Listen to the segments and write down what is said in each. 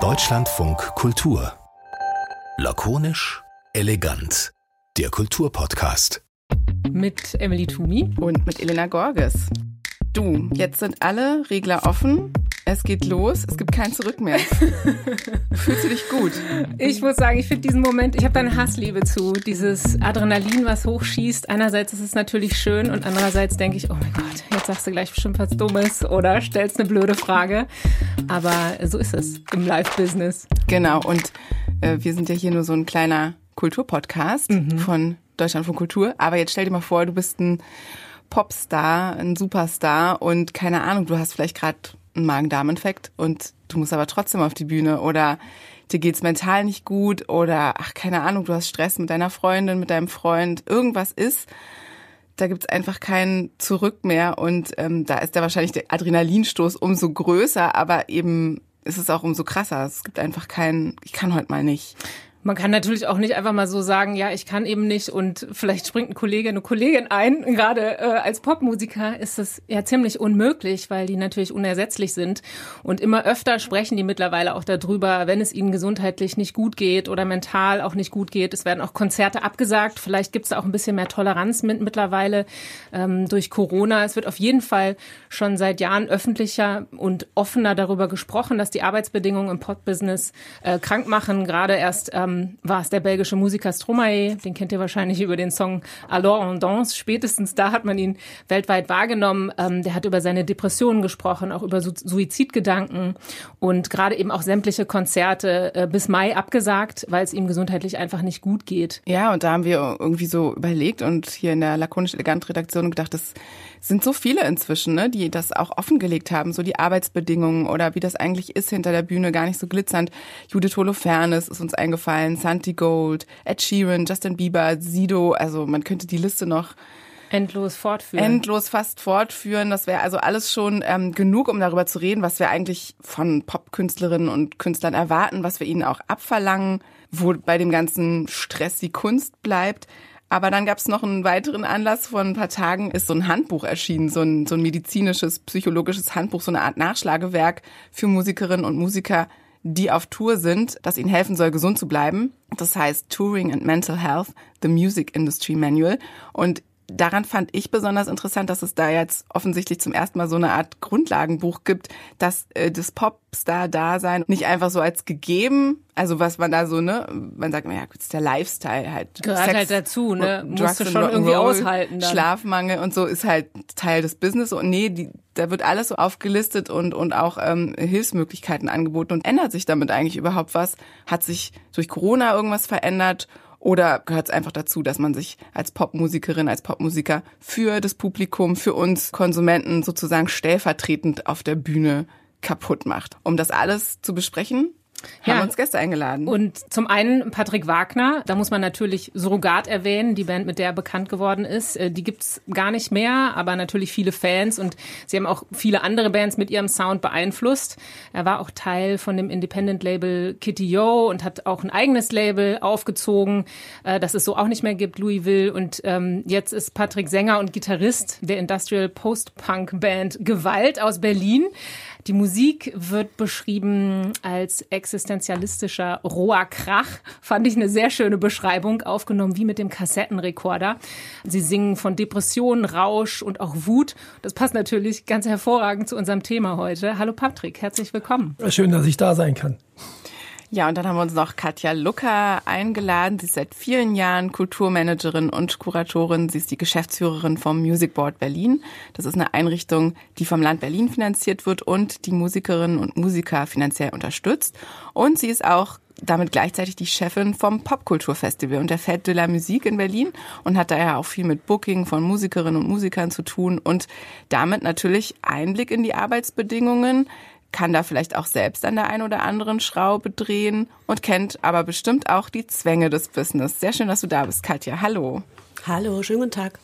Deutschlandfunk Kultur. Lakonisch, elegant. Der Kulturpodcast. Mit Emily Tumi und mit Elena Gorges. Du, jetzt sind alle Regler offen. Es geht los, es gibt kein Zurück mehr. Fühlst du dich gut? Ich muss sagen, ich finde diesen Moment, ich habe da eine Hassliebe zu. Dieses Adrenalin, was hochschießt. Einerseits ist es natürlich schön und andererseits denke ich, oh mein Gott, jetzt sagst du gleich bestimmt was Dummes oder stellst eine blöde Frage. Aber so ist es im Live-Business. Genau, und äh, wir sind ja hier nur so ein kleiner Kulturpodcast mhm. von Deutschland von Kultur. Aber jetzt stell dir mal vor, du bist ein Popstar, ein Superstar und keine Ahnung, du hast vielleicht gerade einen Magen-Darm-Infekt und du musst aber trotzdem auf die Bühne oder dir geht's mental nicht gut oder ach keine Ahnung, du hast Stress mit deiner Freundin, mit deinem Freund, irgendwas ist, da gibt's einfach kein Zurück mehr und ähm, da ist da wahrscheinlich der Adrenalinstoß umso größer, aber eben ist es auch umso krasser. Es gibt einfach keinen, ich kann heute mal nicht. Man kann natürlich auch nicht einfach mal so sagen, ja, ich kann eben nicht und vielleicht springt ein Kollege, eine Kollegin ein. Gerade äh, als Popmusiker ist das ja ziemlich unmöglich, weil die natürlich unersetzlich sind. Und immer öfter sprechen die mittlerweile auch darüber, wenn es ihnen gesundheitlich nicht gut geht oder mental auch nicht gut geht. Es werden auch Konzerte abgesagt. Vielleicht gibt es auch ein bisschen mehr Toleranz mit mittlerweile ähm, durch Corona. Es wird auf jeden Fall schon seit Jahren öffentlicher und offener darüber gesprochen, dass die Arbeitsbedingungen im Pop-Business äh, krank machen. Gerade erst ähm, ähm, war es der belgische Musiker Stromae, den kennt ihr wahrscheinlich über den Song Alors on danse. Spätestens da hat man ihn weltweit wahrgenommen. Ähm, der hat über seine Depressionen gesprochen, auch über Su Suizidgedanken und gerade eben auch sämtliche Konzerte äh, bis Mai abgesagt, weil es ihm gesundheitlich einfach nicht gut geht. Ja, und da haben wir irgendwie so überlegt und hier in der lakonisch elegant Redaktion gedacht, das sind so viele inzwischen, ne, die das auch offengelegt haben, so die Arbeitsbedingungen oder wie das eigentlich ist hinter der Bühne, gar nicht so glitzernd. Judith Holofernes ist uns eingefallen, Santi Gold, Ed Sheeran, Justin Bieber, Sido, also man könnte die Liste noch endlos fortführen. Endlos fast fortführen. Das wäre also alles schon ähm, genug, um darüber zu reden, was wir eigentlich von Popkünstlerinnen und Künstlern erwarten, was wir ihnen auch abverlangen, wo bei dem ganzen Stress die Kunst bleibt. Aber dann gab es noch einen weiteren Anlass. Vor ein paar Tagen ist so ein Handbuch erschienen, so ein, so ein medizinisches, psychologisches Handbuch, so eine Art Nachschlagewerk für Musikerinnen und Musiker, die auf Tour sind, das ihnen helfen soll, gesund zu bleiben. Das heißt Touring and Mental Health, The Music Industry Manual. Und daran fand ich besonders interessant, dass es da jetzt offensichtlich zum ersten Mal so eine Art Grundlagenbuch gibt, dass äh, das Popstar-Dasein nicht einfach so als gegeben, also was man da so, ne, man sagt, ja, ist der Lifestyle halt. Gehört Sex, halt dazu, ne, musst du schon irgendwie aushalten. Dann. Schlafmangel und so ist halt Teil des Business und nee, die, da wird alles so aufgelistet und, und auch ähm, Hilfsmöglichkeiten angeboten und ändert sich damit eigentlich überhaupt was? Hat sich durch Corona irgendwas verändert? Oder gehört es einfach dazu, dass man sich als Popmusikerin, als Popmusiker für das Publikum, für uns Konsumenten sozusagen stellvertretend auf der Bühne kaputt macht? Um das alles zu besprechen, haben ja. uns Gäste eingeladen. Und zum einen Patrick Wagner, da muss man natürlich Surrogat erwähnen, die Band, mit der er bekannt geworden ist. Äh, die gibt's gar nicht mehr, aber natürlich viele Fans und sie haben auch viele andere Bands mit ihrem Sound beeinflusst. Er war auch Teil von dem Independent-Label Kitty Yo und hat auch ein eigenes Label aufgezogen, äh, das es so auch nicht mehr gibt, Louisville. Und ähm, jetzt ist Patrick Sänger und Gitarrist der Industrial Post-Punk-Band Gewalt aus Berlin. Die Musik wird beschrieben als existenzialistischer roher Krach. Fand ich eine sehr schöne Beschreibung, aufgenommen wie mit dem Kassettenrekorder. Sie singen von Depressionen, Rausch und auch Wut. Das passt natürlich ganz hervorragend zu unserem Thema heute. Hallo Patrick, herzlich willkommen. Schön, dass ich da sein kann. Ja, und dann haben wir uns noch Katja Lucker eingeladen. Sie ist seit vielen Jahren Kulturmanagerin und Kuratorin. Sie ist die Geschäftsführerin vom Music Board Berlin. Das ist eine Einrichtung, die vom Land Berlin finanziert wird und die Musikerinnen und Musiker finanziell unterstützt. Und sie ist auch damit gleichzeitig die Chefin vom Popkulturfestival und der Fête de la Musique in Berlin und hat daher auch viel mit Booking von Musikerinnen und Musikern zu tun und damit natürlich Einblick in die Arbeitsbedingungen kann da vielleicht auch selbst an der einen oder anderen Schraube drehen und kennt aber bestimmt auch die Zwänge des Business. Sehr schön, dass du da bist, Katja. Hallo. Hallo, schönen guten Tag.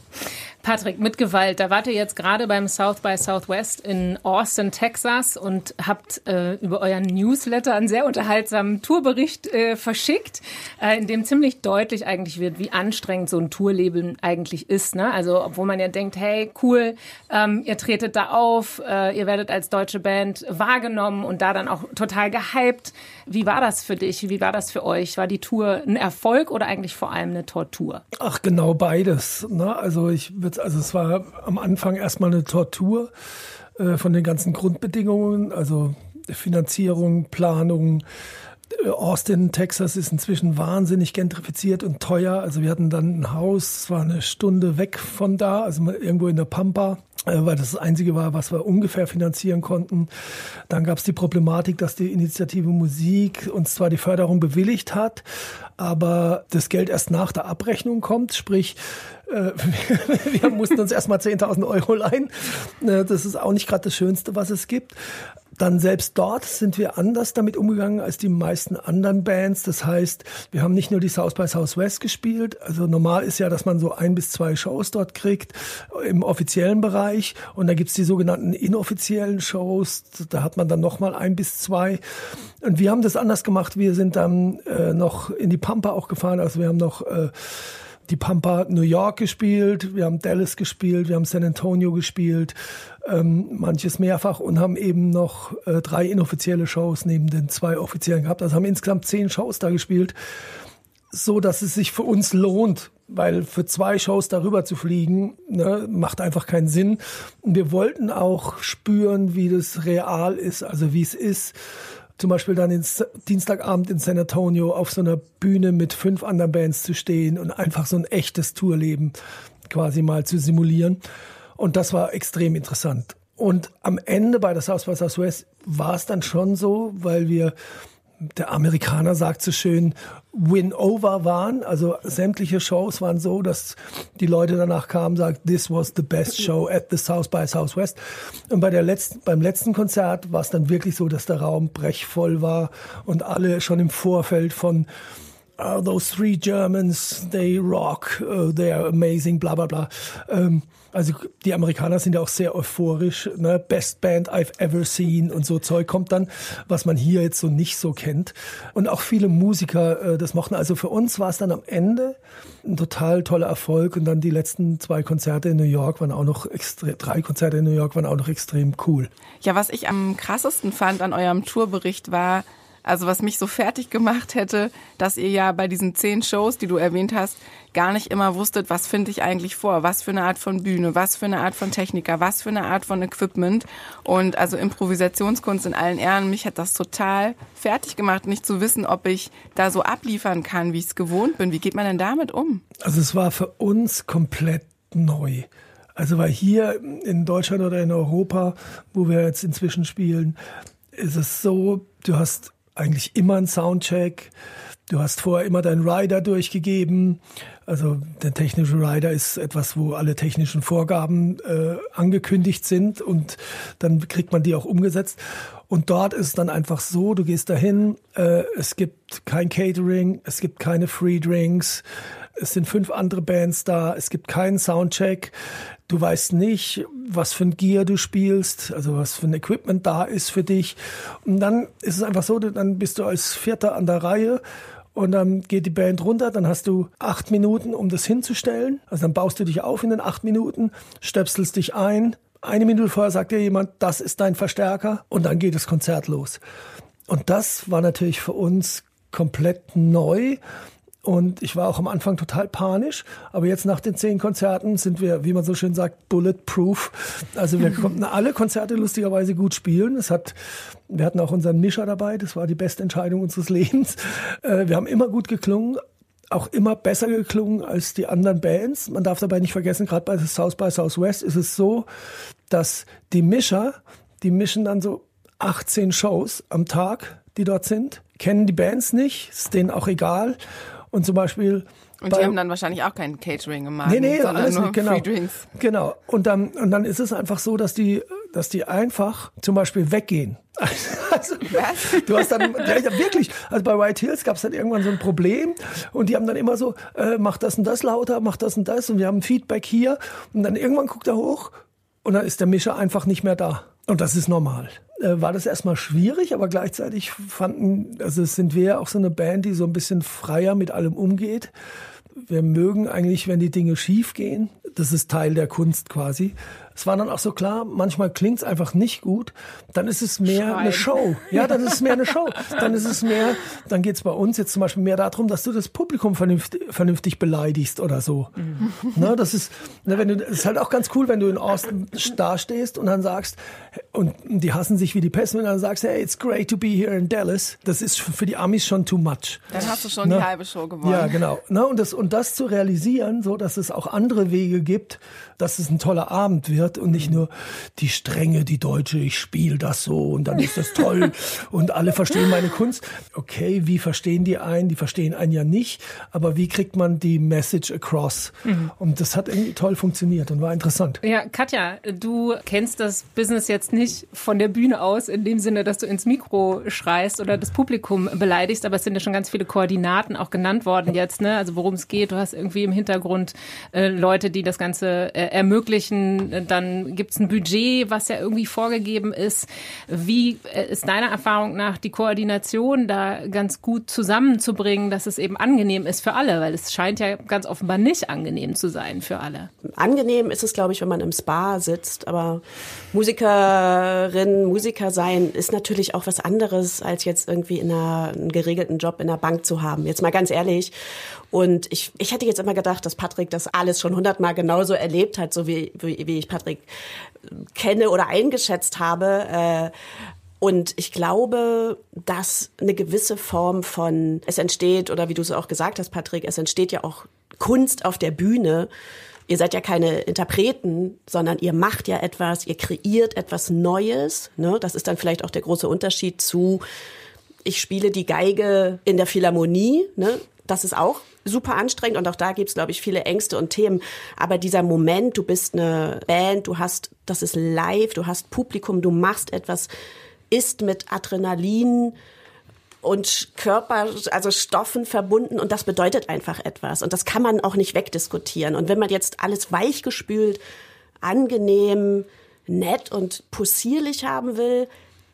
Patrick, mit Gewalt, da wart ihr jetzt gerade beim South by Southwest in Austin, Texas und habt äh, über euren Newsletter einen sehr unterhaltsamen Tourbericht äh, verschickt, äh, in dem ziemlich deutlich eigentlich wird, wie anstrengend so ein Tourleben eigentlich ist. Ne? Also obwohl man ja denkt, hey, cool, ähm, ihr tretet da auf, äh, ihr werdet als deutsche Band wahrgenommen und da dann auch total gehypt. Wie war das für dich? Wie war das für euch? War die Tour ein Erfolg oder eigentlich vor allem eine Tortur? Ach, genau beides. Ne? Also ich würde also es war am Anfang erstmal eine Tortur äh, von den ganzen Grundbedingungen, also Finanzierung, Planung. Austin, Texas ist inzwischen wahnsinnig gentrifiziert und teuer. Also wir hatten dann ein Haus, es war eine Stunde weg von da, also irgendwo in der Pampa äh, weil das das Einzige war, was wir ungefähr finanzieren konnten. Dann gab es die Problematik, dass die Initiative Musik uns zwar die Förderung bewilligt hat, aber das Geld erst nach der Abrechnung kommt, sprich äh, wir mussten uns erstmal 10.000 Euro leihen. Äh, das ist auch nicht gerade das Schönste, was es gibt. Dann selbst dort sind wir anders damit umgegangen als die meisten anderen Bands. Das heißt, wir haben nicht nur die South by Southwest gespielt. Also normal ist ja, dass man so ein bis zwei Shows dort kriegt im offiziellen Bereich. Und da gibt's die sogenannten inoffiziellen Shows. Da hat man dann nochmal ein bis zwei. Und wir haben das anders gemacht. Wir sind dann äh, noch in die Pampa auch gefahren. Also wir haben noch äh, die Pampa New York gespielt, wir haben Dallas gespielt, wir haben San Antonio gespielt, ähm, manches mehrfach und haben eben noch äh, drei inoffizielle Shows neben den zwei offiziellen gehabt. Also haben insgesamt zehn Shows da gespielt, so dass es sich für uns lohnt, weil für zwei Shows darüber zu fliegen, ne, macht einfach keinen Sinn. Und wir wollten auch spüren, wie das real ist, also wie es ist zum Beispiel dann ins Dienstagabend in San Antonio auf so einer Bühne mit fünf anderen Bands zu stehen und einfach so ein echtes Tourleben quasi mal zu simulieren. Und das war extrem interessant. Und am Ende bei der South by Southwest war es dann schon so, weil wir der Amerikaner sagt so schön, Win-Over waren. Also sämtliche Shows waren so, dass die Leute danach kamen sagten, this was the best show at the South by Southwest. Und bei der letzten, beim letzten Konzert war es dann wirklich so, dass der Raum brechvoll war und alle schon im Vorfeld von uh, those three Germans, they rock, uh, they're amazing, bla bla bla. Ähm, also die Amerikaner sind ja auch sehr euphorisch, ne? Best Band I've ever seen und so Zeug kommt dann, was man hier jetzt so nicht so kennt. Und auch viele Musiker äh, das mochten. Also für uns war es dann am Ende ein total toller Erfolg und dann die letzten zwei Konzerte in New York waren auch noch extrem, drei Konzerte in New York waren auch noch extrem cool. Ja, was ich am krassesten fand an eurem Tourbericht war, also was mich so fertig gemacht hätte, dass ihr ja bei diesen zehn Shows, die du erwähnt hast, gar nicht immer wusstet, was finde ich eigentlich vor, was für eine Art von Bühne, was für eine Art von Techniker, was für eine Art von Equipment. Und also Improvisationskunst in allen Ehren, mich hat das total fertig gemacht, nicht zu wissen, ob ich da so abliefern kann, wie ich es gewohnt bin. Wie geht man denn damit um? Also es war für uns komplett neu. Also weil hier in Deutschland oder in Europa, wo wir jetzt inzwischen spielen, ist es so, du hast eigentlich immer einen Soundcheck. Du hast vorher immer deinen Rider durchgegeben. Also der technische Rider ist etwas, wo alle technischen Vorgaben äh, angekündigt sind und dann kriegt man die auch umgesetzt. Und dort ist es dann einfach so, du gehst dahin, äh, es gibt kein Catering, es gibt keine Free Drinks, es sind fünf andere Bands da, es gibt keinen Soundcheck, du weißt nicht, was für ein Gear du spielst, also was für ein Equipment da ist für dich. Und dann ist es einfach so, dann bist du als Vierter an der Reihe und dann geht die Band runter, dann hast du acht Minuten, um das hinzustellen. Also dann baust du dich auf in den acht Minuten, stöpselst dich ein. Eine Minute vorher sagt dir jemand, das ist dein Verstärker und dann geht das Konzert los. Und das war natürlich für uns komplett neu. Und ich war auch am Anfang total panisch, aber jetzt nach den zehn Konzerten sind wir, wie man so schön sagt, bulletproof. Also wir konnten alle Konzerte lustigerweise gut spielen. Es hat, wir hatten auch unseren Mischer dabei, das war die beste Entscheidung unseres Lebens. Äh, wir haben immer gut geklungen, auch immer besser geklungen als die anderen Bands. Man darf dabei nicht vergessen, gerade bei South by Southwest ist es so, dass die Mischer, die mischen dann so 18 Shows am Tag, die dort sind, kennen die Bands nicht, ist denen auch egal und zum Beispiel. Und die haben dann wahrscheinlich auch kein Catering gemacht. Nee, nee, alles nur nicht, genau. Free Drinks. Genau. Und dann, und dann ist es einfach so, dass die, dass die einfach zum Beispiel weggehen. Also, Was? Du hast dann, ja, wirklich, also bei White Hills gab es dann irgendwann so ein Problem und die haben dann immer so, äh, mach das und das lauter, mach das und das und wir haben Feedback hier und dann irgendwann guckt er hoch und dann ist der Mischer einfach nicht mehr da. Und das ist normal. Äh, war das erstmal schwierig, aber gleichzeitig fanden, also sind wir auch so eine Band, die so ein bisschen freier mit allem umgeht. Wir mögen eigentlich, wenn die Dinge schief gehen. Das ist Teil der Kunst quasi es war dann auch so klar, manchmal klingt es einfach nicht gut, dann ist es mehr Schreien. eine Show. Ja, dann ist es mehr eine Show. Dann ist es mehr, dann geht es bei uns jetzt zum Beispiel mehr darum, dass du das Publikum vernünftig, vernünftig beleidigst oder so. Mhm. Ne, das ist, ne, wenn du, das ist halt auch ganz cool, wenn du in Austin dastehst und dann sagst, und die hassen sich wie die Pest, und dann sagst, hey, it's great to be here in Dallas. Das ist für die Amis schon too much. Dann hast du schon ne? die halbe Show gewonnen. Ja, genau. Ne, und, das, und das zu realisieren, so dass es auch andere Wege gibt, dass es ein toller Abend wird, wird und nicht nur die strenge, die Deutsche, ich spiele das so und dann ist das toll und alle verstehen meine Kunst. Okay, wie verstehen die einen? Die verstehen einen ja nicht, aber wie kriegt man die Message across? Mhm. Und das hat irgendwie toll funktioniert und war interessant. Ja, Katja, du kennst das Business jetzt nicht von der Bühne aus, in dem Sinne, dass du ins Mikro schreist oder das Publikum beleidigst, aber es sind ja schon ganz viele Koordinaten auch genannt worden jetzt, ne? Also worum es geht. Du hast irgendwie im Hintergrund äh, Leute, die das Ganze äh, ermöglichen, äh, dann gibt es ein Budget, was ja irgendwie vorgegeben ist. Wie äh, ist deiner Erfahrung nach die Koordination da ganz gut zusammenzubringen, dass es eben angenehm ist für alle? Weil es scheint ja ganz offenbar nicht angenehm zu sein für alle. Angenehm ist es, glaube ich, wenn man im Spa sitzt. Aber Musikerin, Musiker sein ist natürlich auch was anderes, als jetzt irgendwie in einer, einen geregelten Job in der Bank zu haben. Jetzt mal ganz ehrlich. Und ich, ich hätte jetzt immer gedacht, dass Patrick das alles schon hundertmal genauso erlebt hat, so wie, wie, wie ich Patrick kenne oder eingeschätzt habe. Äh, und ich glaube, dass eine gewisse Form von, es entsteht, oder wie du es auch gesagt hast, Patrick, es entsteht ja auch Kunst auf der Bühne. Ihr seid ja keine Interpreten, sondern ihr macht ja etwas, ihr kreiert etwas Neues. Ne? Das ist dann vielleicht auch der große Unterschied zu, ich spiele die Geige in der Philharmonie. Ne? Das ist auch super anstrengend und auch da gibt's glaube ich, viele Ängste und Themen. Aber dieser Moment, du bist eine Band, du hast, das ist live, du hast Publikum, du machst etwas, ist mit Adrenalin und Körper, also Stoffen verbunden und das bedeutet einfach etwas. Und das kann man auch nicht wegdiskutieren. Und wenn man jetzt alles weichgespült, angenehm, nett und possierlich haben will,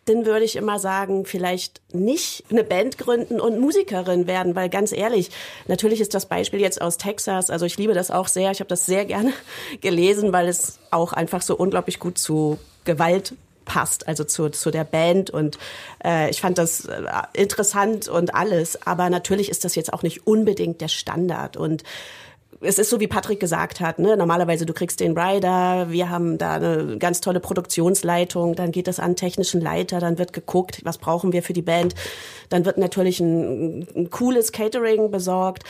dann würde ich immer sagen, vielleicht nicht eine Band gründen und Musikerin werden, weil ganz ehrlich, natürlich ist das Beispiel jetzt aus Texas, also ich liebe das auch sehr, ich habe das sehr gerne gelesen, weil es auch einfach so unglaublich gut zu Gewalt passt, also zu, zu der Band und äh, ich fand das äh, interessant und alles, aber natürlich ist das jetzt auch nicht unbedingt der Standard und es ist so, wie Patrick gesagt hat, ne? normalerweise du kriegst den Rider, wir haben da eine ganz tolle Produktionsleitung, dann geht es an technischen Leiter, dann wird geguckt, was brauchen wir für die Band, dann wird natürlich ein, ein cooles Catering besorgt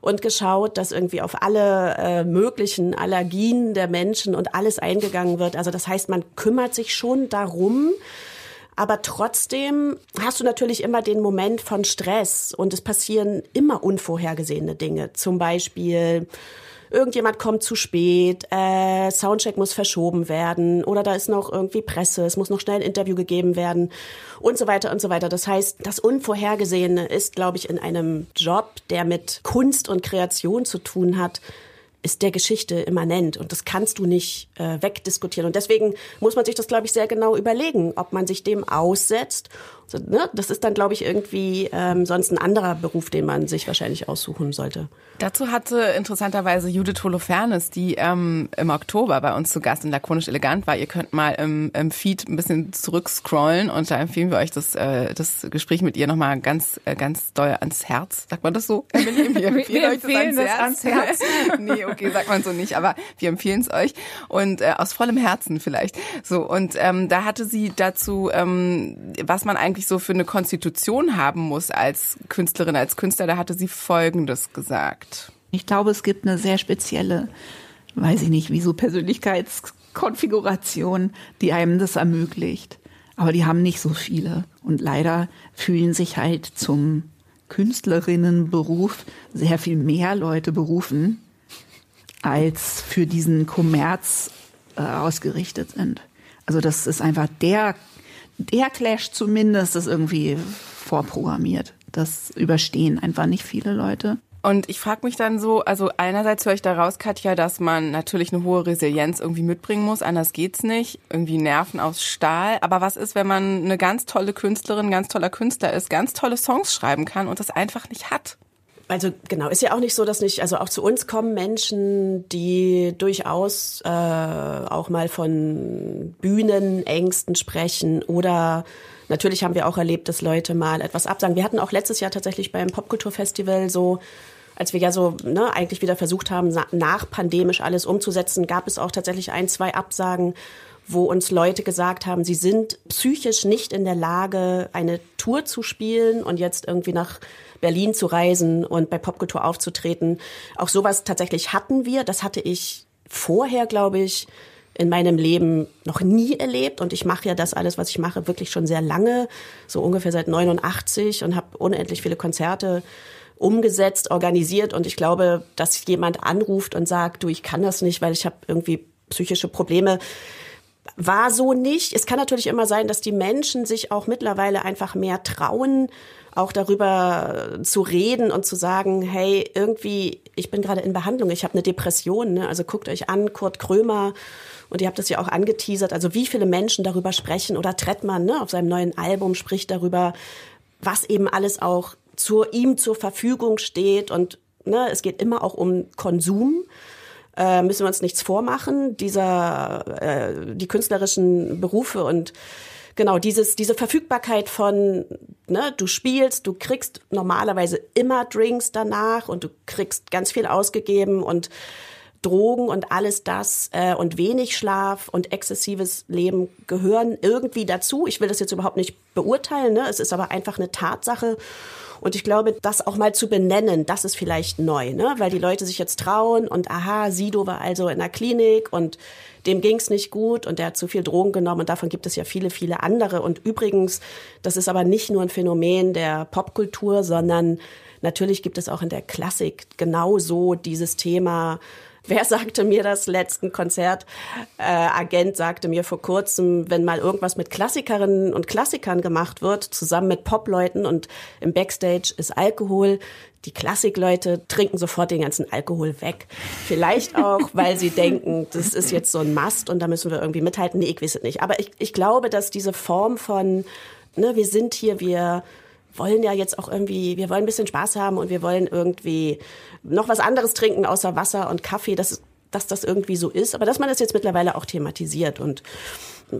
und geschaut, dass irgendwie auf alle äh, möglichen Allergien der Menschen und alles eingegangen wird. Also das heißt, man kümmert sich schon darum, aber trotzdem hast du natürlich immer den Moment von Stress und es passieren immer unvorhergesehene Dinge. Zum Beispiel, irgendjemand kommt zu spät, äh, Soundcheck muss verschoben werden oder da ist noch irgendwie Presse, es muss noch schnell ein Interview gegeben werden und so weiter und so weiter. Das heißt, das Unvorhergesehene ist, glaube ich, in einem Job, der mit Kunst und Kreation zu tun hat, ist der Geschichte immanent und das kannst du nicht äh, wegdiskutieren. Und deswegen muss man sich das, glaube ich, sehr genau überlegen, ob man sich dem aussetzt so, ne? Das ist dann, glaube ich, irgendwie ähm, sonst ein anderer Beruf, den man sich wahrscheinlich aussuchen sollte. Dazu hatte interessanterweise Judith Holofernes, die ähm, im Oktober bei uns zu Gast in Lakonisch Elegant war. Ihr könnt mal im, im Feed ein bisschen zurückscrollen und da empfehlen wir euch das, äh, das Gespräch mit ihr nochmal ganz, äh, ganz doll ans Herz. Sagt man das so? Emily, wir empfehlen, wir euch das, ans, das Herz. ans Herz. nee, okay, sagt man so nicht, aber wir empfehlen es euch und äh, aus vollem Herzen vielleicht. So, und ähm, da hatte sie dazu, ähm, was man eigentlich eigentlich so für eine Konstitution haben muss als Künstlerin, als Künstler, da hatte sie Folgendes gesagt. Ich glaube, es gibt eine sehr spezielle, weiß ich nicht, wie so Persönlichkeitskonfiguration, die einem das ermöglicht. Aber die haben nicht so viele. Und leider fühlen sich halt zum Künstlerinnenberuf sehr viel mehr Leute berufen, als für diesen Kommerz äh, ausgerichtet sind. Also das ist einfach der der Clash zumindest ist irgendwie vorprogrammiert. Das überstehen einfach nicht viele Leute. Und ich frage mich dann so, also einerseits höre ich daraus, Katja, dass man natürlich eine hohe Resilienz irgendwie mitbringen muss, anders geht's nicht, irgendwie Nerven aus Stahl. Aber was ist, wenn man eine ganz tolle Künstlerin, ganz toller Künstler ist, ganz tolle Songs schreiben kann und das einfach nicht hat? Also genau, ist ja auch nicht so, dass nicht, also auch zu uns kommen Menschen, die durchaus äh, auch mal von Bühnenängsten sprechen oder natürlich haben wir auch erlebt, dass Leute mal etwas absagen. Wir hatten auch letztes Jahr tatsächlich beim Popkulturfestival so als wir ja so ne, eigentlich wieder versucht haben, nach pandemisch alles umzusetzen, gab es auch tatsächlich ein, zwei Absagen, wo uns Leute gesagt haben, sie sind psychisch nicht in der Lage, eine Tour zu spielen und jetzt irgendwie nach Berlin zu reisen und bei Popkultur aufzutreten. Auch sowas tatsächlich hatten wir. Das hatte ich vorher, glaube ich, in meinem Leben noch nie erlebt und ich mache ja das alles, was ich mache, wirklich schon sehr lange, so ungefähr seit 89 und habe unendlich viele Konzerte umgesetzt, organisiert und ich glaube, dass jemand anruft und sagt, du, ich kann das nicht, weil ich habe irgendwie psychische Probleme, war so nicht. Es kann natürlich immer sein, dass die Menschen sich auch mittlerweile einfach mehr trauen, auch darüber zu reden und zu sagen, hey, irgendwie, ich bin gerade in Behandlung, ich habe eine Depression. Ne? Also guckt euch an, Kurt Krömer, und ihr habt das ja auch angeteasert, also wie viele Menschen darüber sprechen oder Trettmann ne, auf seinem neuen Album spricht darüber, was eben alles auch zu ihm zur Verfügung steht und ne, es geht immer auch um Konsum äh, müssen wir uns nichts vormachen. Dieser, äh, die künstlerischen Berufe und genau dieses, diese Verfügbarkeit von, ne, du spielst, du kriegst normalerweise immer Drinks danach und du kriegst ganz viel ausgegeben und Drogen und alles das äh, und wenig Schlaf und exzessives Leben gehören irgendwie dazu. Ich will das jetzt überhaupt nicht beurteilen, ne? es ist aber einfach eine Tatsache. Und ich glaube, das auch mal zu benennen, das ist vielleicht neu, ne? weil die Leute sich jetzt trauen und aha, Sido war also in der Klinik und dem ging's nicht gut und der hat zu viel Drogen genommen und davon gibt es ja viele, viele andere. Und übrigens, das ist aber nicht nur ein Phänomen der Popkultur, sondern natürlich gibt es auch in der Klassik genauso dieses Thema, Wer sagte mir das letzten Konzert? Äh, Agent sagte mir vor kurzem, wenn mal irgendwas mit Klassikerinnen und Klassikern gemacht wird, zusammen mit Popleuten und im Backstage ist Alkohol, die Klassikleute trinken sofort den ganzen Alkohol weg. Vielleicht auch, weil sie denken, das ist jetzt so ein Mast und da müssen wir irgendwie mithalten. Nee, ich weiß es nicht. Aber ich, ich glaube, dass diese Form von, ne, wir sind hier, wir wollen ja jetzt auch irgendwie, wir wollen ein bisschen Spaß haben und wir wollen irgendwie noch was anderes trinken außer Wasser und Kaffee, dass, dass das irgendwie so ist, aber dass man das jetzt mittlerweile auch thematisiert und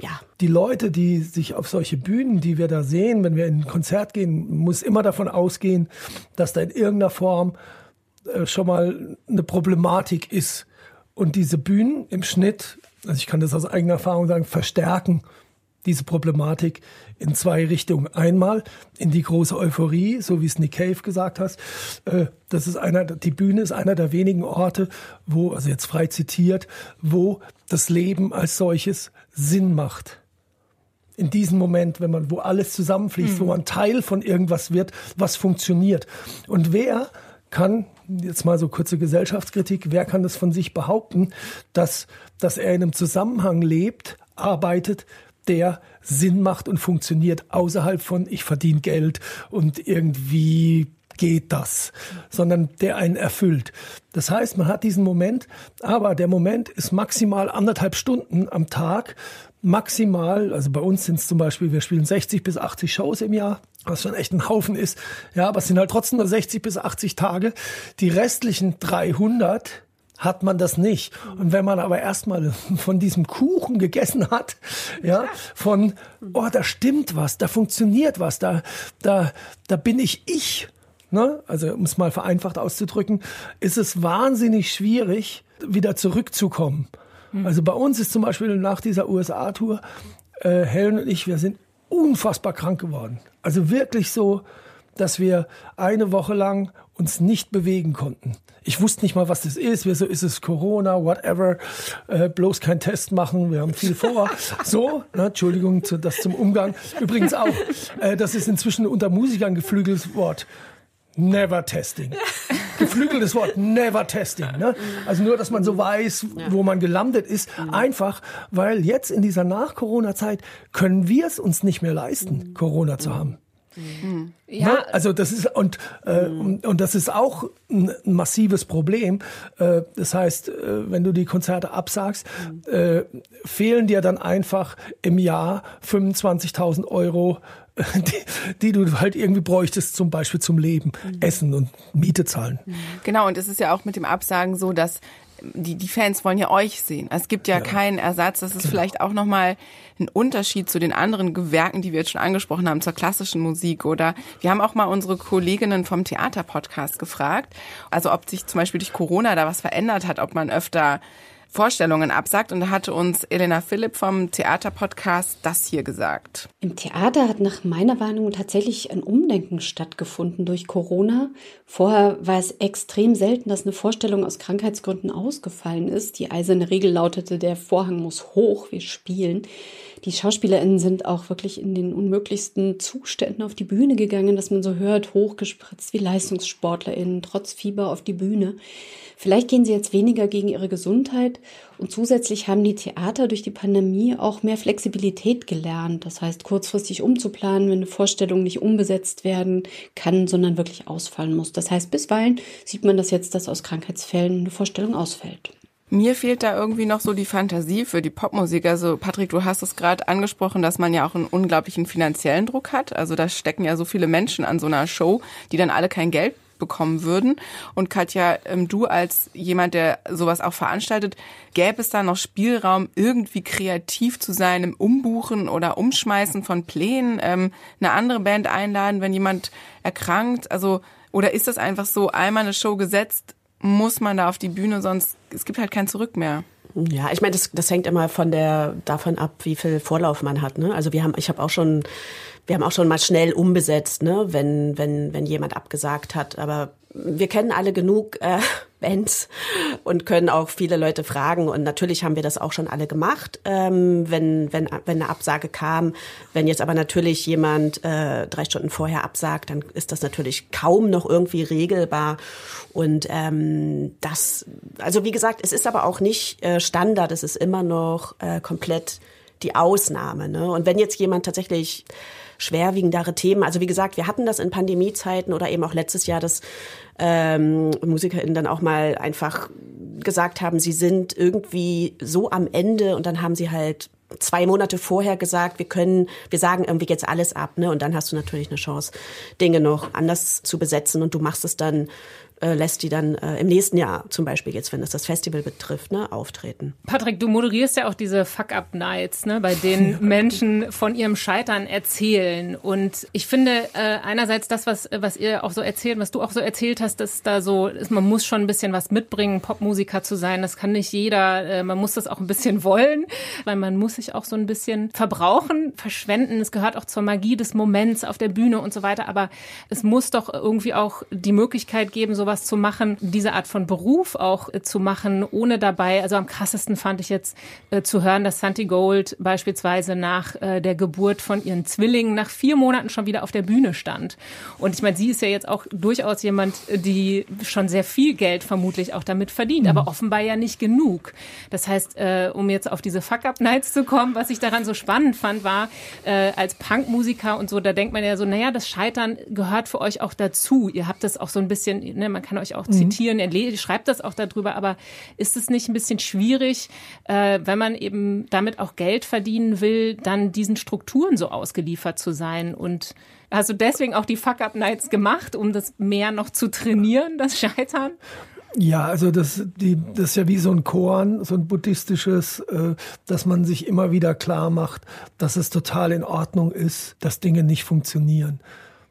ja. Die Leute, die sich auf solche Bühnen, die wir da sehen, wenn wir in ein Konzert gehen, muss immer davon ausgehen, dass da in irgendeiner Form äh, schon mal eine Problematik ist. Und diese Bühnen im Schnitt, also ich kann das aus eigener Erfahrung sagen, verstärken diese Problematik in zwei Richtungen. Einmal in die große Euphorie, so wie es Nick Cave gesagt hat. Äh, das ist einer, die Bühne ist einer der wenigen Orte, wo, also jetzt frei zitiert, wo das Leben als solches Sinn macht. In diesem Moment, wenn man, wo alles zusammenfließt, mhm. wo man Teil von irgendwas wird, was funktioniert. Und wer kann, jetzt mal so kurze Gesellschaftskritik, wer kann das von sich behaupten, dass, dass er in einem Zusammenhang lebt, arbeitet, der Sinn macht und funktioniert außerhalb von ich verdiene Geld und irgendwie geht das, sondern der einen erfüllt. Das heißt, man hat diesen Moment, aber der Moment ist maximal anderthalb Stunden am Tag, maximal, also bei uns sind es zum Beispiel, wir spielen 60 bis 80 Shows im Jahr, was schon echt ein Haufen ist, ja, aber es sind halt trotzdem nur 60 bis 80 Tage. Die restlichen 300 hat man das nicht. Und wenn man aber erstmal von diesem Kuchen gegessen hat, ja, von, oh, da stimmt was, da funktioniert was, da, da, da bin ich ich, ne? also um es mal vereinfacht auszudrücken, ist es wahnsinnig schwierig, wieder zurückzukommen. Mhm. Also bei uns ist zum Beispiel nach dieser USA-Tour, äh, Helen und ich, wir sind unfassbar krank geworden. Also wirklich so, dass wir eine Woche lang uns nicht bewegen konnten. Ich wusste nicht mal, was das ist. Wieso ist es Corona, whatever. Äh, bloß kein Test machen, wir haben viel vor. So, ne, Entschuldigung, zu, das zum Umgang. Übrigens auch, äh, das ist inzwischen unter Musikern geflügeltes Wort. Never Testing. geflügeltes Wort, Never Testing. Ne? Also nur, dass man so weiß, wo man gelandet ist. Einfach, weil jetzt in dieser Nach-Corona-Zeit können wir es uns nicht mehr leisten, Corona zu haben. Ja. Ne? Also das ist und, äh, und, und das ist auch ein, massives Problem. Äh, das heißt, äh, wenn du die Konzerte absagst, äh, fehlen dir dann einfach im Jahr 25.000 Euro die, die, du halt irgendwie bräuchtest, zum Beispiel zum Leben, mhm. Essen und Miete zahlen. Genau, und es ist ja auch mit dem Absagen so, dass die, die Fans wollen ja euch sehen. Es gibt ja, ja. keinen Ersatz. Das ist genau. vielleicht auch nochmal ein Unterschied zu den anderen Gewerken, die wir jetzt schon angesprochen haben, zur klassischen Musik. Oder wir haben auch mal unsere Kolleginnen vom Theaterpodcast gefragt, also ob sich zum Beispiel durch Corona da was verändert hat, ob man öfter Vorstellungen absagt. Und da hatte uns Elena Philipp vom Theaterpodcast das hier gesagt. Im Theater hat nach meiner Warnung tatsächlich ein Umdenken stattgefunden durch Corona. Vorher war es extrem selten, dass eine Vorstellung aus Krankheitsgründen ausgefallen ist. Die eiserne Regel lautete, der Vorhang muss hoch, wir spielen. Die SchauspielerInnen sind auch wirklich in den unmöglichsten Zuständen auf die Bühne gegangen, dass man so hört, hochgespritzt wie LeistungssportlerInnen, trotz Fieber auf die Bühne. Vielleicht gehen sie jetzt weniger gegen ihre Gesundheit und zusätzlich haben die Theater durch die Pandemie auch mehr Flexibilität gelernt. Das heißt, kurzfristig umzuplanen, wenn eine Vorstellung nicht umbesetzt werden kann, sondern wirklich ausfallen muss. Das heißt, bisweilen sieht man das jetzt, dass aus Krankheitsfällen eine Vorstellung ausfällt. Mir fehlt da irgendwie noch so die Fantasie für die Popmusik. Also Patrick, du hast es gerade angesprochen, dass man ja auch einen unglaublichen finanziellen Druck hat. Also da stecken ja so viele Menschen an so einer Show, die dann alle kein Geld bekommen würden. Und Katja, ähm, du als jemand, der sowas auch veranstaltet, gäbe es da noch Spielraum, irgendwie kreativ zu sein im Umbuchen oder Umschmeißen von Plänen, ähm, eine andere Band einladen, wenn jemand erkrankt? Also, oder ist das einfach so, einmal eine Show gesetzt, muss man da auf die Bühne, sonst es gibt halt kein Zurück mehr. Ja, ich meine, das, das hängt immer von der davon ab, wie viel Vorlauf man hat. Ne? Also wir haben, ich habe auch schon wir haben auch schon mal schnell umbesetzt, ne, wenn, wenn, wenn jemand abgesagt hat. Aber wir kennen alle genug äh, Bands und können auch viele Leute fragen. Und natürlich haben wir das auch schon alle gemacht, ähm, wenn, wenn, wenn eine Absage kam. Wenn jetzt aber natürlich jemand äh, drei Stunden vorher absagt, dann ist das natürlich kaum noch irgendwie regelbar. Und ähm, das, also wie gesagt, es ist aber auch nicht äh, Standard, es ist immer noch äh, komplett die Ausnahme. Ne? Und wenn jetzt jemand tatsächlich schwerwiegendere Themen. Also wie gesagt, wir hatten das in Pandemiezeiten oder eben auch letztes Jahr, dass ähm, MusikerInnen dann auch mal einfach gesagt haben, sie sind irgendwie so am Ende und dann haben sie halt zwei Monate vorher gesagt, wir können, wir sagen irgendwie jetzt alles ab, ne? Und dann hast du natürlich eine Chance, Dinge noch anders zu besetzen und du machst es dann äh, lässt die dann äh, im nächsten Jahr zum Beispiel jetzt, wenn es das Festival betrifft, ne, auftreten. Patrick, du moderierst ja auch diese Fuck-Up-Nights, ne, bei denen Menschen von ihrem Scheitern erzählen. Und ich finde äh, einerseits das, was, was ihr auch so erzählt, was du auch so erzählt hast, dass da so, ist, man muss schon ein bisschen was mitbringen, Popmusiker zu sein. Das kann nicht jeder. Äh, man muss das auch ein bisschen wollen, weil man muss sich auch so ein bisschen verbrauchen, verschwenden. Es gehört auch zur Magie des Moments auf der Bühne und so weiter. Aber es muss doch irgendwie auch die Möglichkeit geben, so sowas zu machen, diese Art von Beruf auch äh, zu machen, ohne dabei, also am krassesten fand ich jetzt äh, zu hören, dass Santi Gold beispielsweise nach äh, der Geburt von ihren Zwillingen nach vier Monaten schon wieder auf der Bühne stand. Und ich meine, sie ist ja jetzt auch durchaus jemand, die schon sehr viel Geld vermutlich auch damit verdient, mhm. aber offenbar ja nicht genug. Das heißt, äh, um jetzt auf diese Fuck-Up-Nights zu kommen, was ich daran so spannend fand, war, äh, als Punkmusiker und so, da denkt man ja so, naja, das Scheitern gehört für euch auch dazu. Ihr habt das auch so ein bisschen, ne, man kann euch auch mhm. zitieren, er schreibt das auch darüber, aber ist es nicht ein bisschen schwierig, äh, wenn man eben damit auch Geld verdienen will, dann diesen Strukturen so ausgeliefert zu sein und Hast du deswegen auch die Fuck-Up-Nights gemacht, um das mehr noch zu trainieren, das Scheitern? Ja, also das, die, das ist ja wie so ein Korn, so ein buddhistisches, äh, dass man sich immer wieder klar macht, dass es total in Ordnung ist, dass Dinge nicht funktionieren.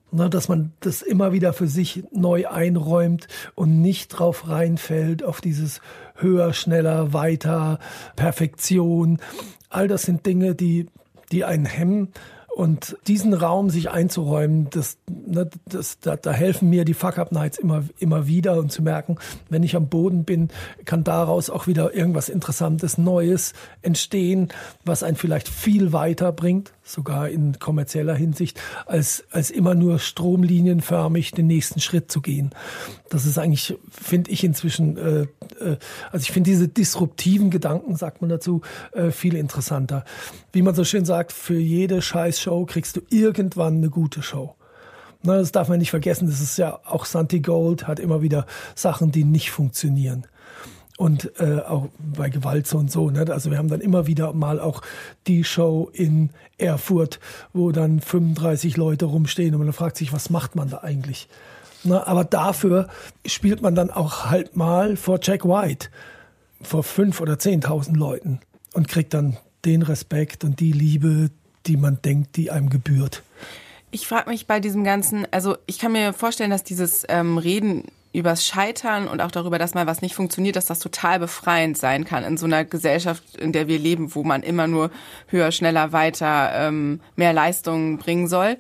Ne, dass man das immer wieder für sich neu einräumt und nicht drauf reinfällt, auf dieses höher, schneller, weiter, Perfektion. All das sind Dinge, die, die einen hemmen. Und diesen Raum sich einzuräumen, das ne, das, da, da helfen mir die Fuck-Up-Nights immer, immer wieder und zu merken, wenn ich am Boden bin, kann daraus auch wieder irgendwas Interessantes, Neues entstehen, was einen vielleicht viel weiter bringt, sogar in kommerzieller Hinsicht, als, als immer nur stromlinienförmig den nächsten Schritt zu gehen. Das ist eigentlich, finde ich inzwischen, äh, äh, also ich finde diese disruptiven Gedanken, sagt man dazu, äh, viel interessanter. Wie man so schön sagt, für jede Scheißshow kriegst du irgendwann eine gute Show. Na, das darf man nicht vergessen. Das ist ja auch Santi Gold hat immer wieder Sachen, die nicht funktionieren und äh, auch bei Gewalt so und so. Ne? Also wir haben dann immer wieder mal auch die Show in Erfurt, wo dann 35 Leute rumstehen und man fragt sich, was macht man da eigentlich? Na, aber dafür spielt man dann auch halt mal vor Jack White, vor fünf oder zehntausend Leuten und kriegt dann den Respekt und die Liebe, die man denkt, die einem gebührt. Ich frage mich bei diesem ganzen, also ich kann mir vorstellen, dass dieses ähm, Reden übers Scheitern und auch darüber, dass mal was nicht funktioniert, dass das total befreiend sein kann in so einer Gesellschaft, in der wir leben, wo man immer nur höher, schneller, weiter, ähm, mehr Leistungen bringen soll.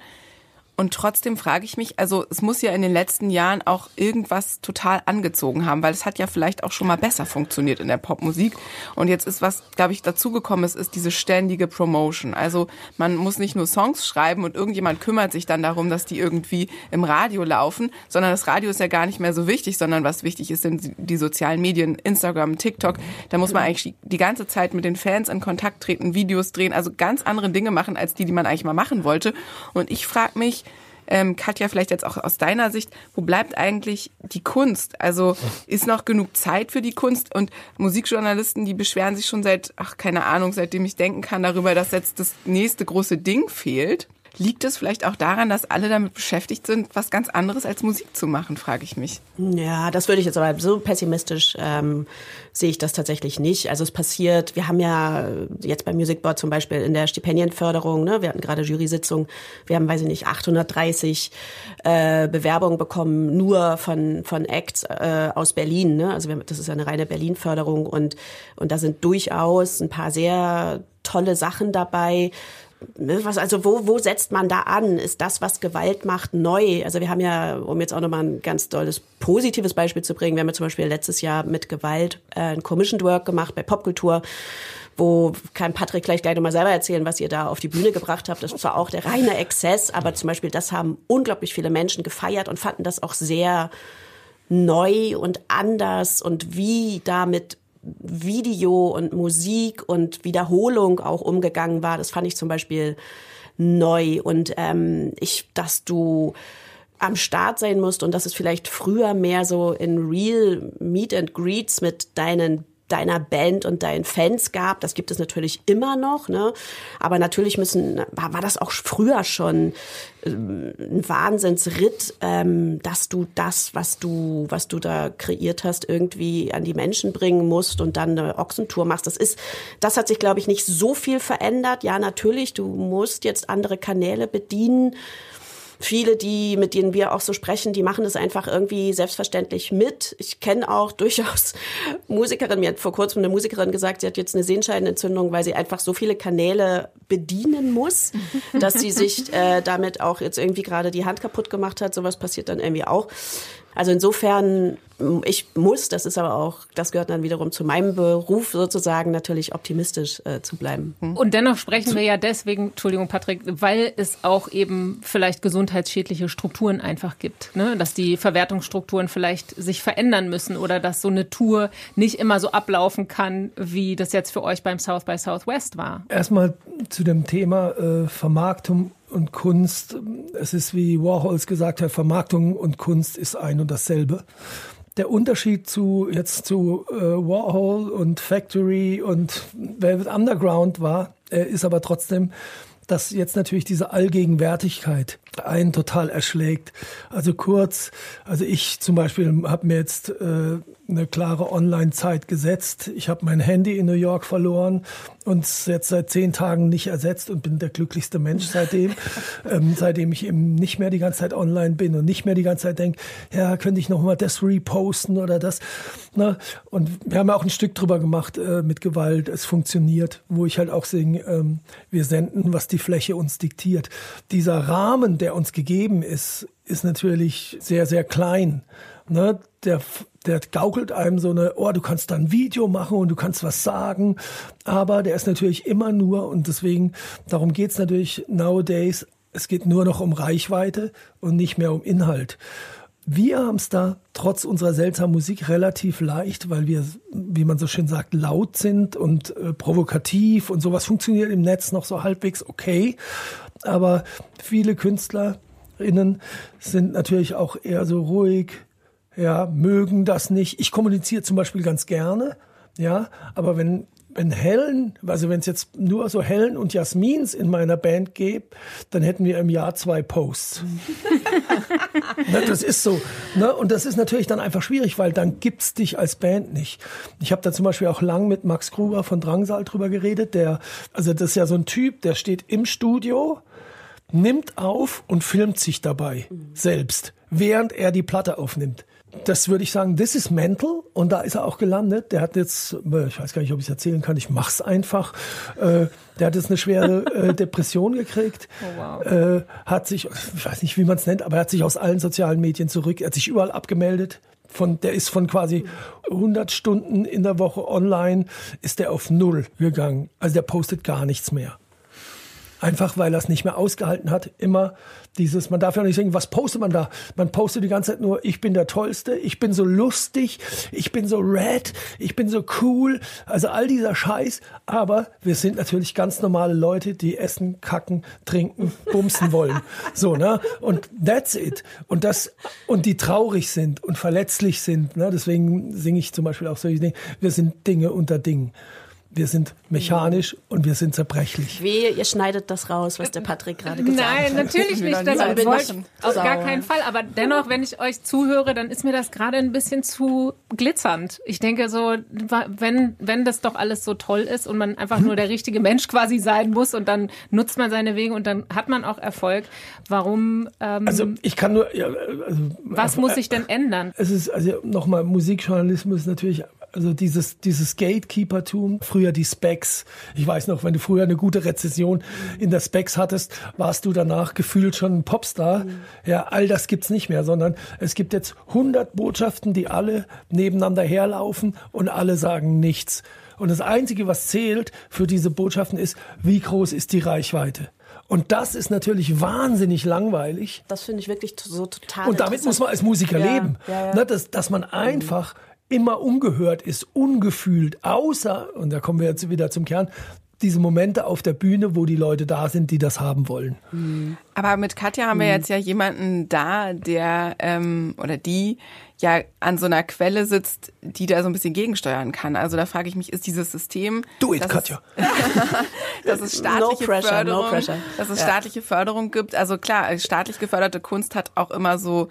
Und trotzdem frage ich mich, also es muss ja in den letzten Jahren auch irgendwas total angezogen haben, weil es hat ja vielleicht auch schon mal besser funktioniert in der Popmusik. Und jetzt ist was, glaube ich, dazugekommen ist, ist diese ständige Promotion. Also man muss nicht nur Songs schreiben und irgendjemand kümmert sich dann darum, dass die irgendwie im Radio laufen, sondern das Radio ist ja gar nicht mehr so wichtig, sondern was wichtig ist, sind die sozialen Medien, Instagram, TikTok. Da muss man eigentlich die ganze Zeit mit den Fans in Kontakt treten, Videos drehen, also ganz andere Dinge machen, als die, die man eigentlich mal machen wollte. Und ich frage mich, ähm, Katja, vielleicht jetzt auch aus deiner Sicht, wo bleibt eigentlich die Kunst? Also ist noch genug Zeit für die Kunst? Und Musikjournalisten, die beschweren sich schon seit, ach keine Ahnung, seitdem ich denken kann darüber, dass jetzt das nächste große Ding fehlt. Liegt es vielleicht auch daran, dass alle damit beschäftigt sind, was ganz anderes als Musik zu machen, frage ich mich. Ja, das würde ich jetzt aber so pessimistisch ähm, sehe ich das tatsächlich nicht. Also es passiert, wir haben ja jetzt beim Music Board zum Beispiel in der Stipendienförderung, ne, wir hatten gerade Jury-Sitzung, wir haben, weiß ich nicht, 830 äh, Bewerbungen bekommen, nur von, von Acts äh, aus Berlin. Ne? Also wir, das ist eine reine Berlin-Förderung und, und da sind durchaus ein paar sehr tolle Sachen dabei. Ne, was, also wo, wo setzt man da an? Ist das, was Gewalt macht, neu? Also wir haben ja, um jetzt auch nochmal ein ganz tolles positives Beispiel zu bringen, wir haben ja zum Beispiel letztes Jahr mit Gewalt äh, ein Commissioned Work gemacht bei Popkultur wo kann Patrick gleich gleich nochmal selber erzählen, was ihr da auf die Bühne gebracht habt. Das war auch der reine Exzess, aber zum Beispiel das haben unglaublich viele Menschen gefeiert und fanden das auch sehr neu und anders und wie damit Video und Musik und Wiederholung auch umgegangen war. Das fand ich zum Beispiel neu. Und ähm, ich, dass du am Start sein musst und dass es vielleicht früher mehr so in Real Meet and Greets mit deinen deiner Band und deinen Fans gab. Das gibt es natürlich immer noch, ne? Aber natürlich müssen war, war das auch früher schon äh, ein Wahnsinnsritt, ähm, dass du das, was du was du da kreiert hast, irgendwie an die Menschen bringen musst und dann eine Ochsentour machst. Das ist, das hat sich glaube ich nicht so viel verändert. Ja, natürlich, du musst jetzt andere Kanäle bedienen viele, die, mit denen wir auch so sprechen, die machen das einfach irgendwie selbstverständlich mit. Ich kenne auch durchaus Musikerinnen, mir hat vor kurzem eine Musikerin gesagt, sie hat jetzt eine Sehenscheidenentzündung, weil sie einfach so viele Kanäle bedienen muss, dass sie sich äh, damit auch jetzt irgendwie gerade die Hand kaputt gemacht hat. Sowas passiert dann irgendwie auch. Also insofern, ich muss, das ist aber auch, das gehört dann wiederum zu meinem Beruf sozusagen, natürlich optimistisch äh, zu bleiben. Hm. Und dennoch sprechen wir ja deswegen, Entschuldigung Patrick, weil es auch eben vielleicht gesundheitsschädliche Strukturen einfach gibt, ne? dass die Verwertungsstrukturen vielleicht sich verändern müssen oder dass so eine Tour nicht immer so ablaufen kann, wie das jetzt für euch beim South by Southwest war. Erstmal zu dem Thema äh, Vermarktung und Kunst, es ist wie Warhols gesagt hat, Vermarktung und Kunst ist ein und dasselbe. Der Unterschied zu jetzt zu äh, Warhol und Factory und Velvet Underground war, äh, ist aber trotzdem, dass jetzt natürlich diese Allgegenwärtigkeit einen total erschlägt. Also kurz, also ich zum Beispiel habe mir jetzt äh, eine klare Online-Zeit gesetzt. Ich habe mein Handy in New York verloren und jetzt seit zehn Tagen nicht ersetzt und bin der glücklichste Mensch seitdem, ähm, seitdem ich eben nicht mehr die ganze Zeit online bin und nicht mehr die ganze Zeit denke, ja, könnte ich noch mal das reposten oder das. Ne? Und wir haben ja auch ein Stück drüber gemacht äh, mit Gewalt. Es funktioniert, wo ich halt auch singe, ähm, wir senden, was die Fläche uns diktiert. Dieser Rahmen, der uns gegeben ist, ist natürlich sehr, sehr klein. Ne? Der, der gaukelt einem so eine, oh, du kannst da ein Video machen und du kannst was sagen, aber der ist natürlich immer nur, und deswegen, darum geht's natürlich nowadays, es geht nur noch um Reichweite und nicht mehr um Inhalt. Wir haben es da trotz unserer seltsamen Musik relativ leicht, weil wir, wie man so schön sagt, laut sind und äh, provokativ und sowas funktioniert im Netz noch so halbwegs okay. Aber viele KünstlerInnen sind natürlich auch eher so ruhig, ja, mögen das nicht. Ich kommuniziere zum Beispiel ganz gerne, ja, aber wenn wenn Helen, also wenn es jetzt nur so Helen und Jasmins in meiner Band gäbe, dann hätten wir im Jahr zwei Posts. ne, das ist so. Ne? Und das ist natürlich dann einfach schwierig, weil dann gibt's dich als Band nicht. Ich habe da zum Beispiel auch lang mit Max Gruber von Drangsal drüber geredet. Der, also das ist ja so ein Typ, der steht im Studio, nimmt auf und filmt sich dabei selbst, während er die Platte aufnimmt das würde ich sagen, this is mental. Und da ist er auch gelandet. Der hat jetzt, äh, ich weiß gar nicht, ob ich es erzählen kann, ich mach's einfach. Äh, der hat jetzt eine schwere äh, Depression gekriegt. Oh, wow. Äh, hat sich, ich weiß nicht, wie man es nennt, aber er hat sich aus allen sozialen Medien zurück, er hat sich überall abgemeldet. Von, der ist von quasi 100 Stunden in der Woche online, ist der auf Null gegangen. Also der postet gar nichts mehr. Einfach weil er es nicht mehr ausgehalten hat, immer dieses, man darf ja nicht sagen, was postet man da? Man postet die ganze Zeit nur, ich bin der Tollste, ich bin so lustig, ich bin so red, ich bin so cool, also all dieser Scheiß. Aber wir sind natürlich ganz normale Leute, die essen, kacken, trinken, bumsen wollen. So, ne? Und that's it. Und das, und die traurig sind und verletzlich sind, ne? Deswegen singe ich zum Beispiel auch solche Dinge. Wir sind Dinge unter Dingen wir sind mechanisch und wir sind zerbrechlich. Wehe, ihr schneidet das raus, was der Patrick gerade gesagt Nein, hat. Nein, natürlich nicht. Das wollte ich auf gar keinen Fall. Aber dennoch, wenn ich euch zuhöre, dann ist mir das gerade ein bisschen zu glitzernd. Ich denke so, wenn, wenn das doch alles so toll ist und man einfach nur der richtige Mensch quasi sein muss und dann nutzt man seine Wege und dann hat man auch Erfolg. Warum? Ähm, also ich kann nur. Ja, also, was muss sich denn ändern? Es ist also nochmal Musikjournalismus ist natürlich also dieses, dieses Gatekeeper-Tum, früher die Specs. Ich weiß noch, wenn du früher eine gute Rezession in der Specs hattest, warst du danach gefühlt schon ein Popstar. Mhm. Ja, all das gibt's nicht mehr, sondern es gibt jetzt 100 Botschaften, die alle nebeneinander herlaufen und alle sagen nichts. Und das Einzige, was zählt für diese Botschaften ist, wie groß ist die Reichweite. Und das ist natürlich wahnsinnig langweilig. Das finde ich wirklich so total. Und damit muss man als Musiker ja, leben. Ja, ja. Ne, dass, dass man einfach immer ungehört ist, ungefühlt, außer, und da kommen wir jetzt wieder zum Kern, diese Momente auf der Bühne, wo die Leute da sind, die das haben wollen. Mhm. Aber mit Katja haben wir mhm. jetzt ja jemanden da, der ähm, oder die ja an so einer Quelle sitzt, die da so ein bisschen gegensteuern kann. Also da frage ich mich, ist dieses System, Do it, Katja. dass es staatliche no pressure, Förderung, no dass es ja. staatliche Förderung gibt. Also klar, staatlich geförderte Kunst hat auch immer so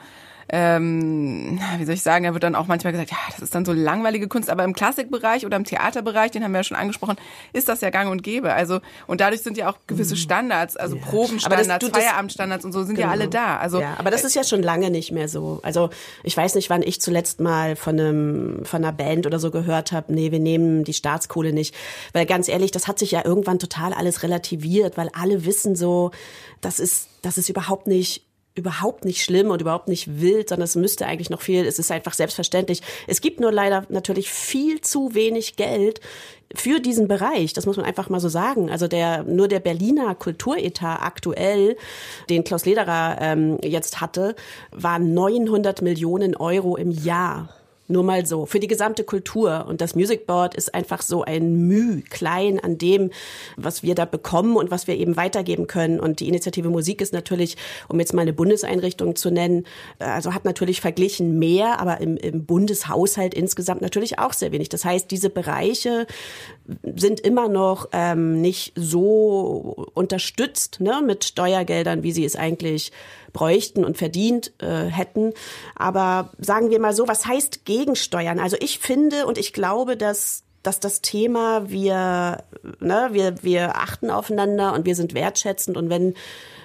ähm, wie soll ich sagen, da wird dann auch manchmal gesagt, ja, das ist dann so langweilige Kunst, aber im Klassikbereich oder im Theaterbereich, den haben wir ja schon angesprochen, ist das ja gang und gäbe. Also und dadurch sind ja auch gewisse mhm. Standards, also ja. Probenstandards, Feierabendstandards und so sind genau. ja alle da. Also ja, aber das ist ja schon lange nicht mehr so. Also ich weiß nicht, wann ich zuletzt mal von einem von einer Band oder so gehört habe, nee, wir nehmen die Staatskohle nicht, weil ganz ehrlich, das hat sich ja irgendwann total alles relativiert, weil alle wissen so, das ist das ist überhaupt nicht überhaupt nicht schlimm und überhaupt nicht wild, sondern es müsste eigentlich noch viel, es ist einfach selbstverständlich. Es gibt nur leider natürlich viel zu wenig Geld für diesen Bereich, das muss man einfach mal so sagen. Also der nur der Berliner Kulturetat aktuell, den Klaus Lederer ähm, jetzt hatte, war 900 Millionen Euro im Jahr. Nur mal so. Für die gesamte Kultur. Und das Music Board ist einfach so ein Müh klein an dem, was wir da bekommen und was wir eben weitergeben können. Und die Initiative Musik ist natürlich, um jetzt mal eine Bundeseinrichtung zu nennen, also hat natürlich verglichen mehr, aber im, im Bundeshaushalt insgesamt natürlich auch sehr wenig. Das heißt, diese Bereiche sind immer noch ähm, nicht so unterstützt ne, mit Steuergeldern, wie sie es eigentlich bräuchten und verdient äh, hätten. Aber sagen wir mal so, was heißt Gegensteuern? Also ich finde und ich glaube, dass dass das Thema wir ne, wir wir achten aufeinander und wir sind wertschätzend und wenn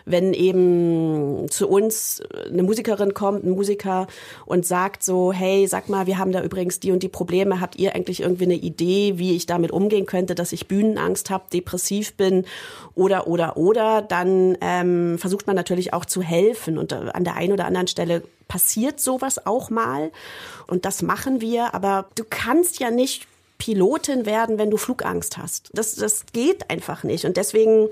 wenn eben zu uns eine Musikerin kommt, ein Musiker und sagt so, hey, sag mal, wir haben da übrigens die und die Probleme, habt ihr eigentlich irgendwie eine Idee, wie ich damit umgehen könnte, dass ich Bühnenangst habe, depressiv bin? Oder oder oder, dann ähm, versucht man natürlich auch zu helfen. Und an der einen oder anderen Stelle passiert sowas auch mal. Und das machen wir, aber du kannst ja nicht Pilotin werden, wenn du Flugangst hast. Das, das geht einfach nicht. Und deswegen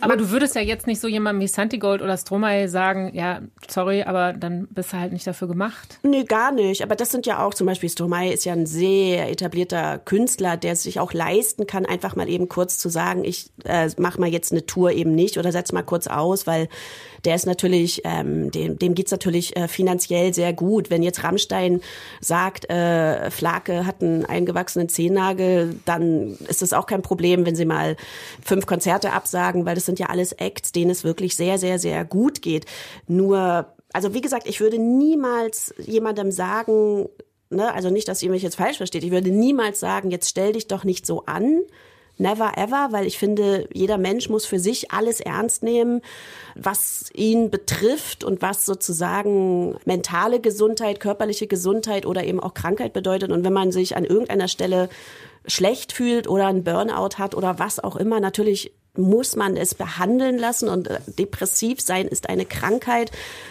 aber du würdest ja jetzt nicht so jemandem wie Santigold oder Stromae sagen, ja, sorry, aber dann bist du halt nicht dafür gemacht. Nee, gar nicht. Aber das sind ja auch zum Beispiel Stromae ist ja ein sehr etablierter Künstler, der sich auch leisten kann, einfach mal eben kurz zu sagen, ich äh, mach mal jetzt eine Tour eben nicht oder setz mal kurz aus, weil der ist natürlich, ähm, dem, dem geht's natürlich äh, finanziell sehr gut. Wenn jetzt Rammstein sagt, äh, Flake hat einen eingewachsenen Zehennagel, dann ist das auch kein Problem, wenn sie mal fünf Konzerte absagen, weil das sind ja alles Acts, denen es wirklich sehr, sehr, sehr gut geht. Nur, also wie gesagt, ich würde niemals jemandem sagen, ne, also nicht, dass ihr mich jetzt falsch versteht, ich würde niemals sagen, jetzt stell dich doch nicht so an, Never ever, weil ich finde, jeder Mensch muss für sich alles ernst nehmen, was ihn betrifft und was sozusagen mentale Gesundheit, körperliche Gesundheit oder eben auch Krankheit bedeutet. Und wenn man sich an irgendeiner Stelle schlecht fühlt oder einen Burnout hat oder was auch immer, natürlich muss man es behandeln lassen und äh, depressiv sein ist eine Krankheit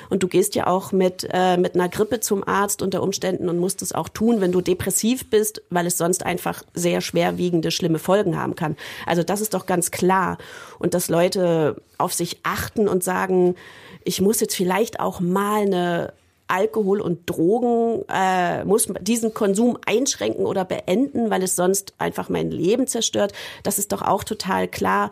und du gehst ja auch mit äh, mit einer Grippe zum Arzt unter Umständen und musst es auch tun, wenn du depressiv bist, weil es sonst einfach sehr schwerwiegende schlimme Folgen haben kann. Also das ist doch ganz klar und dass Leute auf sich achten und sagen, ich muss jetzt vielleicht auch mal eine Alkohol und Drogen, äh, muss diesen Konsum einschränken oder beenden, weil es sonst einfach mein Leben zerstört. Das ist doch auch total klar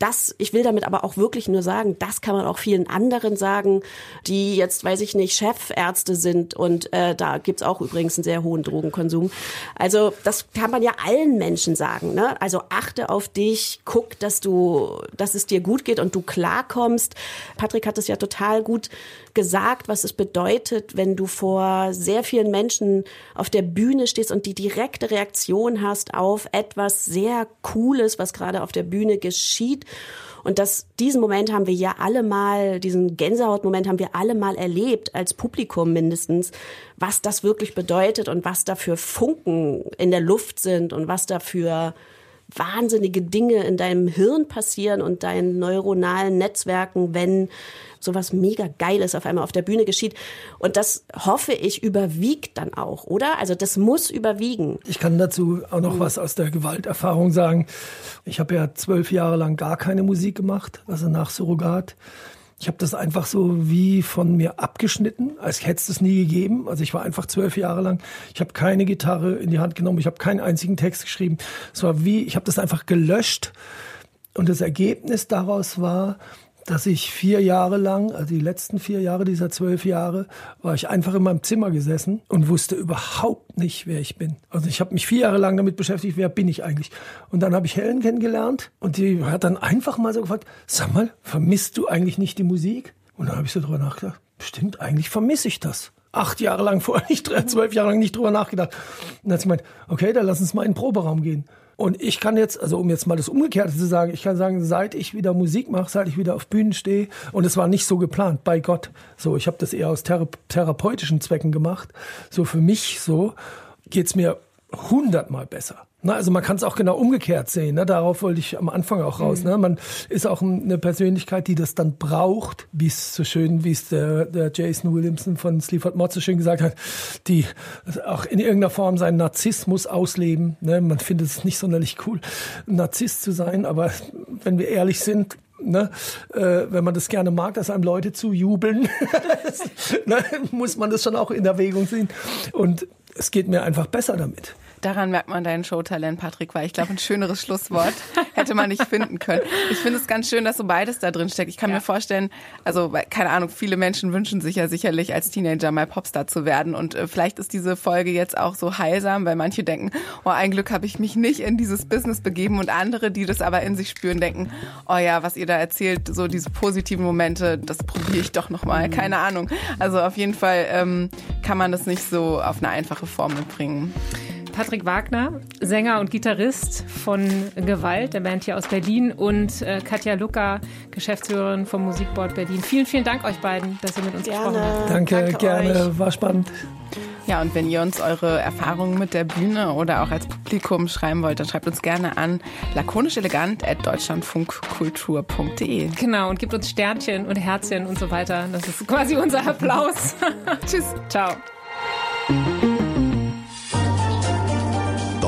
das, ich will damit aber auch wirklich nur sagen, das kann man auch vielen anderen sagen, die jetzt, weiß ich nicht, Chefärzte sind und äh, da gibt's auch übrigens einen sehr hohen Drogenkonsum. Also das kann man ja allen Menschen sagen. Ne? Also achte auf dich, guck, dass du, dass es dir gut geht und du klarkommst. Patrick hat es ja total gut gesagt, was es bedeutet, wenn du vor sehr vielen Menschen auf der Bühne stehst und die direkte Reaktion hast auf etwas sehr Cooles, was gerade auf der Bühne geschieht. Und das, diesen Moment haben wir ja alle mal, diesen Gänsehautmoment haben wir alle mal erlebt, als Publikum mindestens, was das wirklich bedeutet und was dafür Funken in der Luft sind und was dafür wahnsinnige Dinge in deinem Hirn passieren und deinen neuronalen Netzwerken, wenn sowas mega Geiles auf einmal auf der Bühne geschieht. Und das hoffe ich überwiegt dann auch, oder? Also das muss überwiegen. Ich kann dazu auch noch was aus der Gewalterfahrung sagen. Ich habe ja zwölf Jahre lang gar keine Musik gemacht, also nach Surrogat. Ich habe das einfach so wie von mir abgeschnitten, als hätte es nie gegeben. Also ich war einfach zwölf Jahre lang. Ich habe keine Gitarre in die Hand genommen. Ich habe keinen einzigen Text geschrieben. Es war wie, ich habe das einfach gelöscht. Und das Ergebnis daraus war, dass ich vier Jahre lang, also die letzten vier Jahre dieser zwölf Jahre, war ich einfach in meinem Zimmer gesessen und wusste überhaupt nicht, wer ich bin. Also ich habe mich vier Jahre lang damit beschäftigt, wer bin ich eigentlich. Und dann habe ich Helen kennengelernt und die hat dann einfach mal so gefragt, sag mal, vermisst du eigentlich nicht die Musik? Und dann habe ich so drüber nachgedacht, bestimmt, eigentlich vermisse ich das. Acht Jahre lang vorher nicht, zwölf Jahre lang nicht drüber nachgedacht. Und dann hat sie gemeint, okay, dann lass uns mal in den Proberaum gehen. Und ich kann jetzt, also um jetzt mal das Umgekehrte zu sagen, ich kann sagen, seit ich wieder Musik mache, seit ich wieder auf Bühnen stehe, und es war nicht so geplant, bei Gott. So, ich habe das eher aus thera therapeutischen Zwecken gemacht. So für mich so geht's mir hundertmal besser. Na, also man kann es auch genau umgekehrt sehen. Ne? Darauf wollte ich am Anfang auch raus. Mhm. Ne? Man ist auch eine Persönlichkeit, die das dann braucht, wie es so schön, wie es der, der Jason Williamson von Sleaford Mod so schön gesagt hat, die auch in irgendeiner Form seinen Narzissmus ausleben. Ne? Man findet es nicht sonderlich cool, Narzisst zu sein, aber wenn wir ehrlich sind, Ne, äh, wenn man das gerne mag, dass einem Leute zujubeln, ne, muss man das schon auch in Erwägung ziehen. Und es geht mir einfach besser damit. Daran merkt man dein Showtalent, Patrick, weil ich glaube, ein schöneres Schlusswort hätte man nicht finden können. Ich finde es ganz schön, dass so beides da drin steckt. Ich kann ja. mir vorstellen, also keine Ahnung, viele Menschen wünschen sich ja sicherlich als Teenager mal Popstar zu werden und äh, vielleicht ist diese Folge jetzt auch so heilsam, weil manche denken, oh, ein Glück habe ich mich nicht in dieses Business begeben und andere, die das aber in sich spüren, denken, oh ja, was ihr da erzählt, so diese positiven Momente, das probiere ich doch noch mal, keine Ahnung. Also auf jeden Fall ähm, kann man das nicht so auf eine einfache Formel bringen. Patrick Wagner, Sänger und Gitarrist von Gewalt, der Band hier aus Berlin, und äh, Katja Lucker, Geschäftsführerin vom Musikboard Berlin. Vielen, vielen Dank euch beiden, dass ihr mit uns Gerne. gesprochen habt. Danke, Danke gerne, euch. war spannend. Ja, und wenn ihr uns eure Erfahrungen mit der Bühne oder auch als Publikum schreiben wollt, dann schreibt uns gerne an lakonischelegant.deutschlandfunkkultur.de. Genau, und gebt uns Sternchen und Herzchen und so weiter. Das ist quasi unser Applaus. Tschüss. Ciao.